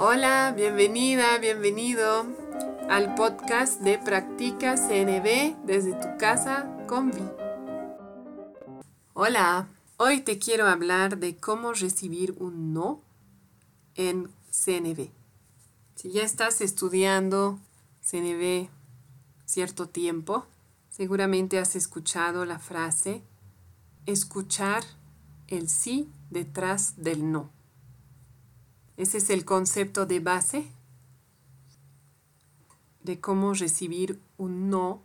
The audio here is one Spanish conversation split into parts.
Hola, bienvenida, bienvenido al podcast de Practica CNB desde tu casa con Vi. Hola, hoy te quiero hablar de cómo recibir un no en CNB. Si ya estás estudiando CNB cierto tiempo, seguramente has escuchado la frase escuchar el sí detrás del no. Ese es el concepto de base de cómo recibir un no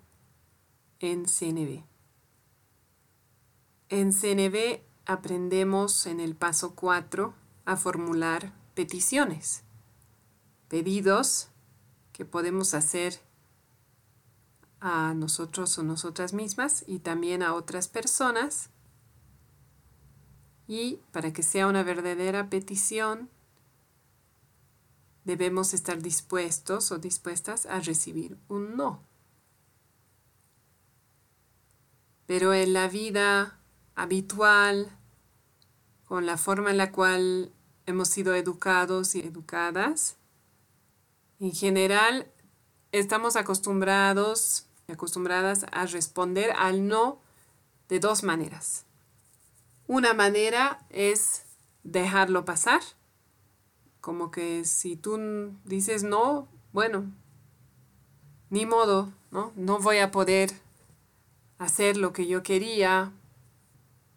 en CNB. En CNB aprendemos en el paso 4 a formular peticiones, pedidos que podemos hacer a nosotros o nosotras mismas y también a otras personas. Y para que sea una verdadera petición, debemos estar dispuestos o dispuestas a recibir un no. Pero en la vida habitual, con la forma en la cual hemos sido educados y educadas, en general estamos acostumbrados acostumbradas a responder al no de dos maneras. Una manera es dejarlo pasar como que si tú dices no, bueno, ni modo, ¿no? No voy a poder hacer lo que yo quería.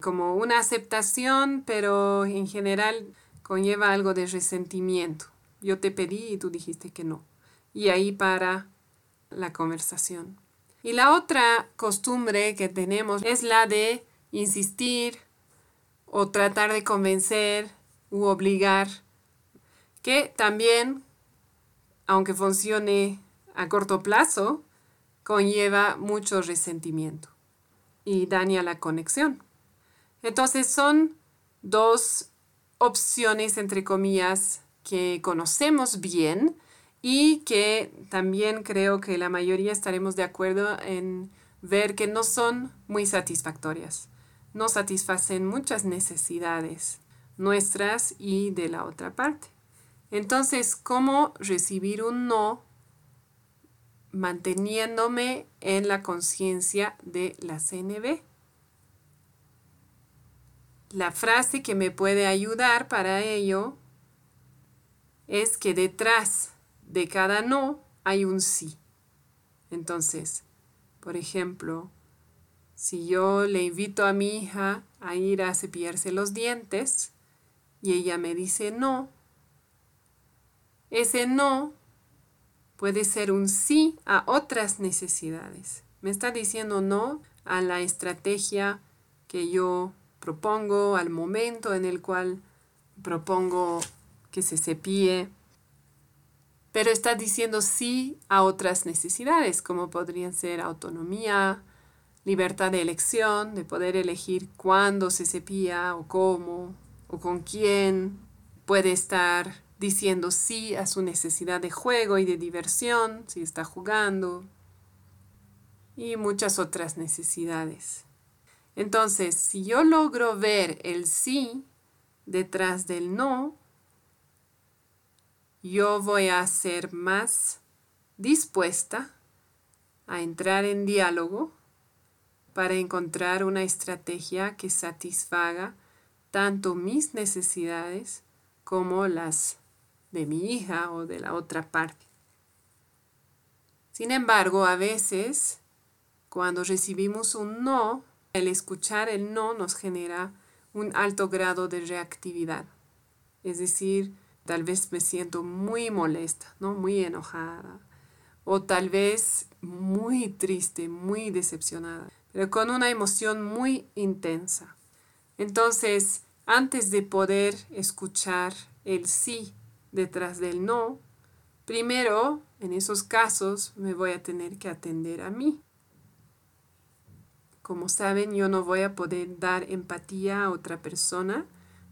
Como una aceptación, pero en general conlleva algo de resentimiento. Yo te pedí y tú dijiste que no. Y ahí para la conversación. Y la otra costumbre que tenemos es la de insistir o tratar de convencer u obligar que también, aunque funcione a corto plazo, conlleva mucho resentimiento y daña la conexión. Entonces son dos opciones, entre comillas, que conocemos bien y que también creo que la mayoría estaremos de acuerdo en ver que no son muy satisfactorias. No satisfacen muchas necesidades nuestras y de la otra parte. Entonces, ¿cómo recibir un no manteniéndome en la conciencia de la CNB? La frase que me puede ayudar para ello es que detrás de cada no hay un sí. Entonces, por ejemplo, si yo le invito a mi hija a ir a cepillarse los dientes y ella me dice no, ese no puede ser un sí a otras necesidades. Me está diciendo no a la estrategia que yo propongo, al momento en el cual propongo que se cepille, pero está diciendo sí a otras necesidades, como podrían ser autonomía, libertad de elección, de poder elegir cuándo se cepilla o cómo o con quién. Puede estar diciendo sí a su necesidad de juego y de diversión, si está jugando, y muchas otras necesidades. Entonces, si yo logro ver el sí detrás del no, yo voy a ser más dispuesta a entrar en diálogo para encontrar una estrategia que satisfaga tanto mis necesidades como las de mi hija o de la otra parte. Sin embargo, a veces, cuando recibimos un no, el escuchar el no nos genera un alto grado de reactividad. Es decir, tal vez me siento muy molesta, ¿no? muy enojada, o tal vez muy triste, muy decepcionada, pero con una emoción muy intensa. Entonces, antes de poder escuchar el sí detrás del no, primero, en esos casos, me voy a tener que atender a mí. Como saben, yo no voy a poder dar empatía a otra persona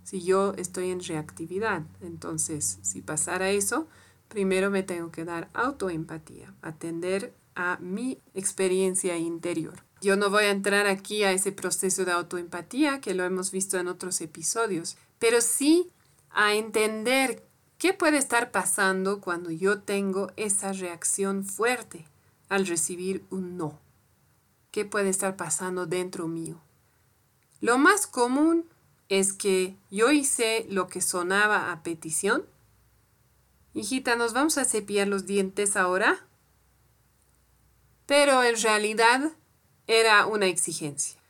si yo estoy en reactividad. Entonces, si pasara eso, primero me tengo que dar autoempatía, atender a mi experiencia interior. Yo no voy a entrar aquí a ese proceso de autoempatía que lo hemos visto en otros episodios, pero sí a entender ¿Qué puede estar pasando cuando yo tengo esa reacción fuerte al recibir un no? ¿Qué puede estar pasando dentro mío? Lo más común es que yo hice lo que sonaba a petición. Hijita, ¿nos vamos a cepillar los dientes ahora? Pero en realidad era una exigencia,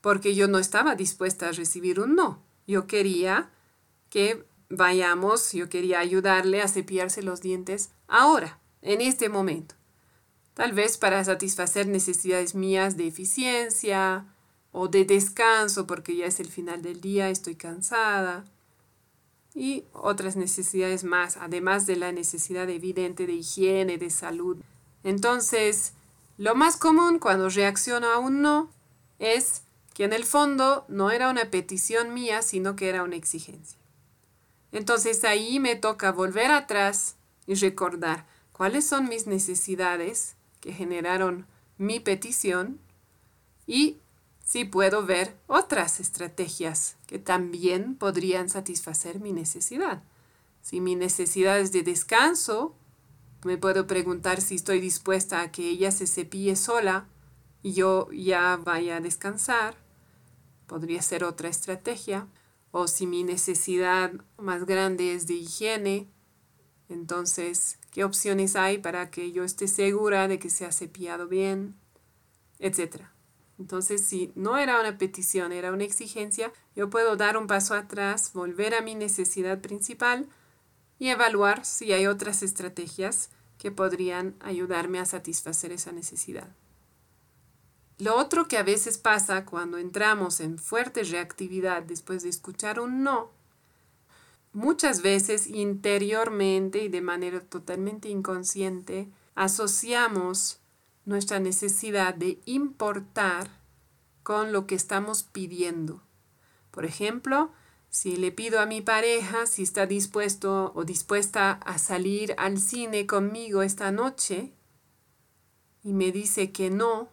porque yo no estaba dispuesta a recibir un no. Yo quería que vayamos, yo quería ayudarle a cepillarse los dientes ahora, en este momento. Tal vez para satisfacer necesidades mías de eficiencia o de descanso, porque ya es el final del día, estoy cansada. Y otras necesidades más, además de la necesidad evidente de higiene, de salud. Entonces, lo más común cuando reacciono a un no es que en el fondo no era una petición mía, sino que era una exigencia. Entonces ahí me toca volver atrás y recordar cuáles son mis necesidades que generaron mi petición y si puedo ver otras estrategias que también podrían satisfacer mi necesidad. Si mi necesidad es de descanso, me puedo preguntar si estoy dispuesta a que ella se cepille sola y yo ya vaya a descansar. Podría ser otra estrategia. O si mi necesidad más grande es de higiene, entonces, ¿qué opciones hay para que yo esté segura de que se ha cepillado bien? Etcétera. Entonces, si no era una petición, era una exigencia, yo puedo dar un paso atrás, volver a mi necesidad principal y evaluar si hay otras estrategias que podrían ayudarme a satisfacer esa necesidad. Lo otro que a veces pasa cuando entramos en fuerte reactividad después de escuchar un no, muchas veces interiormente y de manera totalmente inconsciente, asociamos nuestra necesidad de importar con lo que estamos pidiendo. Por ejemplo, si le pido a mi pareja si está dispuesto o dispuesta a salir al cine conmigo esta noche y me dice que no,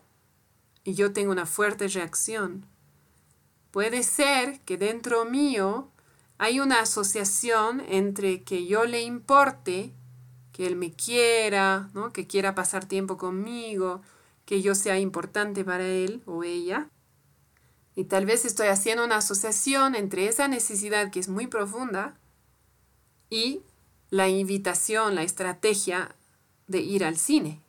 y yo tengo una fuerte reacción, puede ser que dentro mío hay una asociación entre que yo le importe, que él me quiera, ¿no? que quiera pasar tiempo conmigo, que yo sea importante para él o ella, y tal vez estoy haciendo una asociación entre esa necesidad que es muy profunda y la invitación, la estrategia de ir al cine.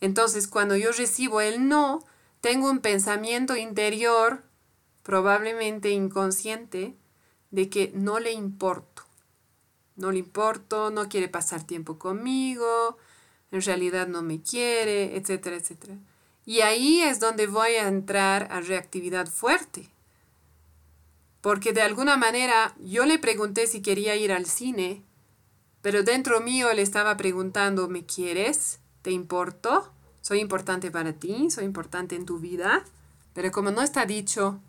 Entonces, cuando yo recibo el no, tengo un pensamiento interior, probablemente inconsciente, de que no le importo. No le importo, no quiere pasar tiempo conmigo, en realidad no me quiere, etcétera, etcétera. Y ahí es donde voy a entrar a reactividad fuerte. Porque de alguna manera yo le pregunté si quería ir al cine, pero dentro mío le estaba preguntando, ¿me quieres? ¿Te importo? ¿Soy importante para ti? ¿Soy importante en tu vida? Pero como no está dicho,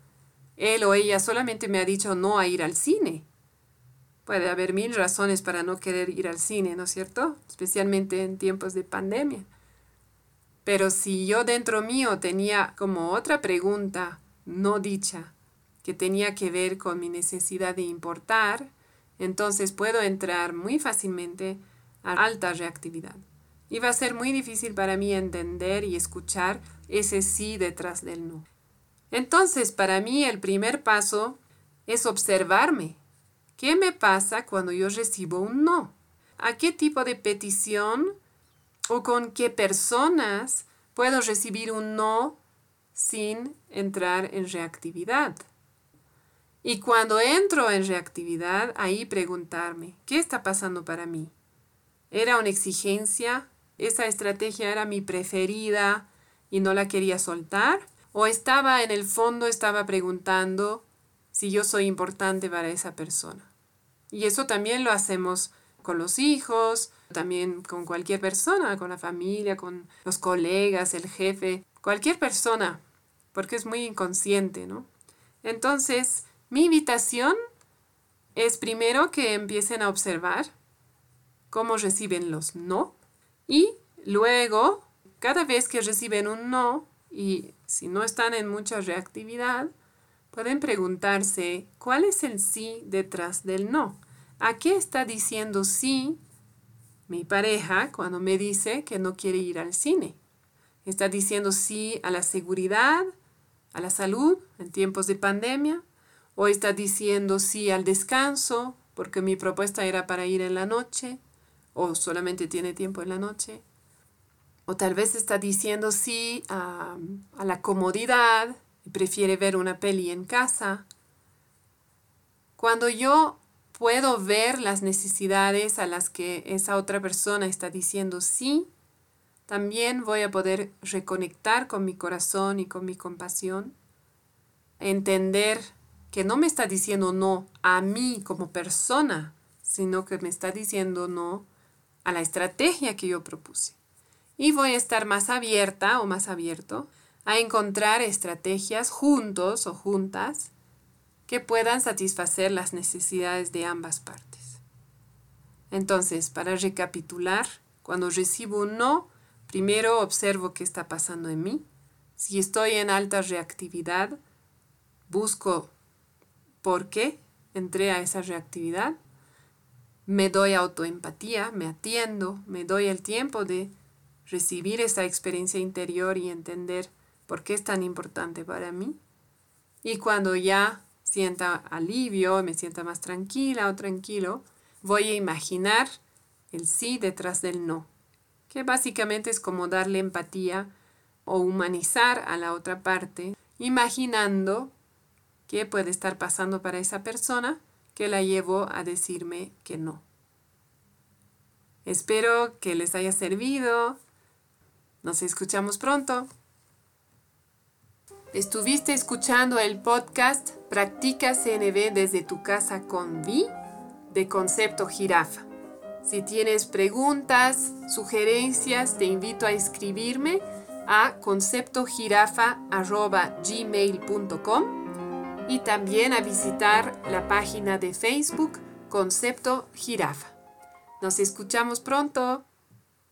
él o ella solamente me ha dicho no a ir al cine. Puede haber mil razones para no querer ir al cine, ¿no es cierto? Especialmente en tiempos de pandemia. Pero si yo dentro mío tenía como otra pregunta no dicha que tenía que ver con mi necesidad de importar, entonces puedo entrar muy fácilmente a alta reactividad. Va a ser muy difícil para mí entender y escuchar ese sí detrás del no. Entonces, para mí el primer paso es observarme. ¿Qué me pasa cuando yo recibo un no? ¿A qué tipo de petición o con qué personas puedo recibir un no sin entrar en reactividad. Y cuando entro en reactividad, ahí preguntarme, ¿qué está pasando para mí? ¿Era una exigencia? ¿Esa estrategia era mi preferida y no la quería soltar? ¿O estaba en el fondo, estaba preguntando si yo soy importante para esa persona? Y eso también lo hacemos con los hijos, también con cualquier persona, con la familia, con los colegas, el jefe, cualquier persona, porque es muy inconsciente, ¿no? Entonces, mi invitación es primero que empiecen a observar cómo reciben los no y luego, cada vez que reciben un no y si no están en mucha reactividad, pueden preguntarse cuál es el sí detrás del no. ¿A qué está diciendo sí mi pareja cuando me dice que no quiere ir al cine? ¿Está diciendo sí a la seguridad, a la salud en tiempos de pandemia? ¿O está diciendo sí al descanso porque mi propuesta era para ir en la noche? ¿O solamente tiene tiempo en la noche? O tal vez está diciendo sí a, a la comodidad y prefiere ver una peli en casa. Cuando yo puedo ver las necesidades a las que esa otra persona está diciendo sí, también voy a poder reconectar con mi corazón y con mi compasión, entender que no me está diciendo no a mí como persona, sino que me está diciendo no a la estrategia que yo propuse. Y voy a estar más abierta o más abierto a encontrar estrategias juntos o juntas que puedan satisfacer las necesidades de ambas partes. Entonces, para recapitular, cuando recibo un no, primero observo qué está pasando en mí. Si estoy en alta reactividad, busco por qué entré a esa reactividad. Me doy autoempatía, me atiendo, me doy el tiempo de recibir esa experiencia interior y entender por qué es tan importante para mí. Y cuando ya sienta alivio, me sienta más tranquila o tranquilo, voy a imaginar el sí detrás del no, que básicamente es como darle empatía o humanizar a la otra parte, imaginando qué puede estar pasando para esa persona que la llevó a decirme que no. Espero que les haya servido. Nos escuchamos pronto. Estuviste escuchando el podcast Practica CNB desde tu casa con Vi de Concepto Jirafa. Si tienes preguntas, sugerencias, te invito a escribirme a conceptojirafa.gmail.com y también a visitar la página de Facebook Concepto Jirafa. Nos escuchamos pronto.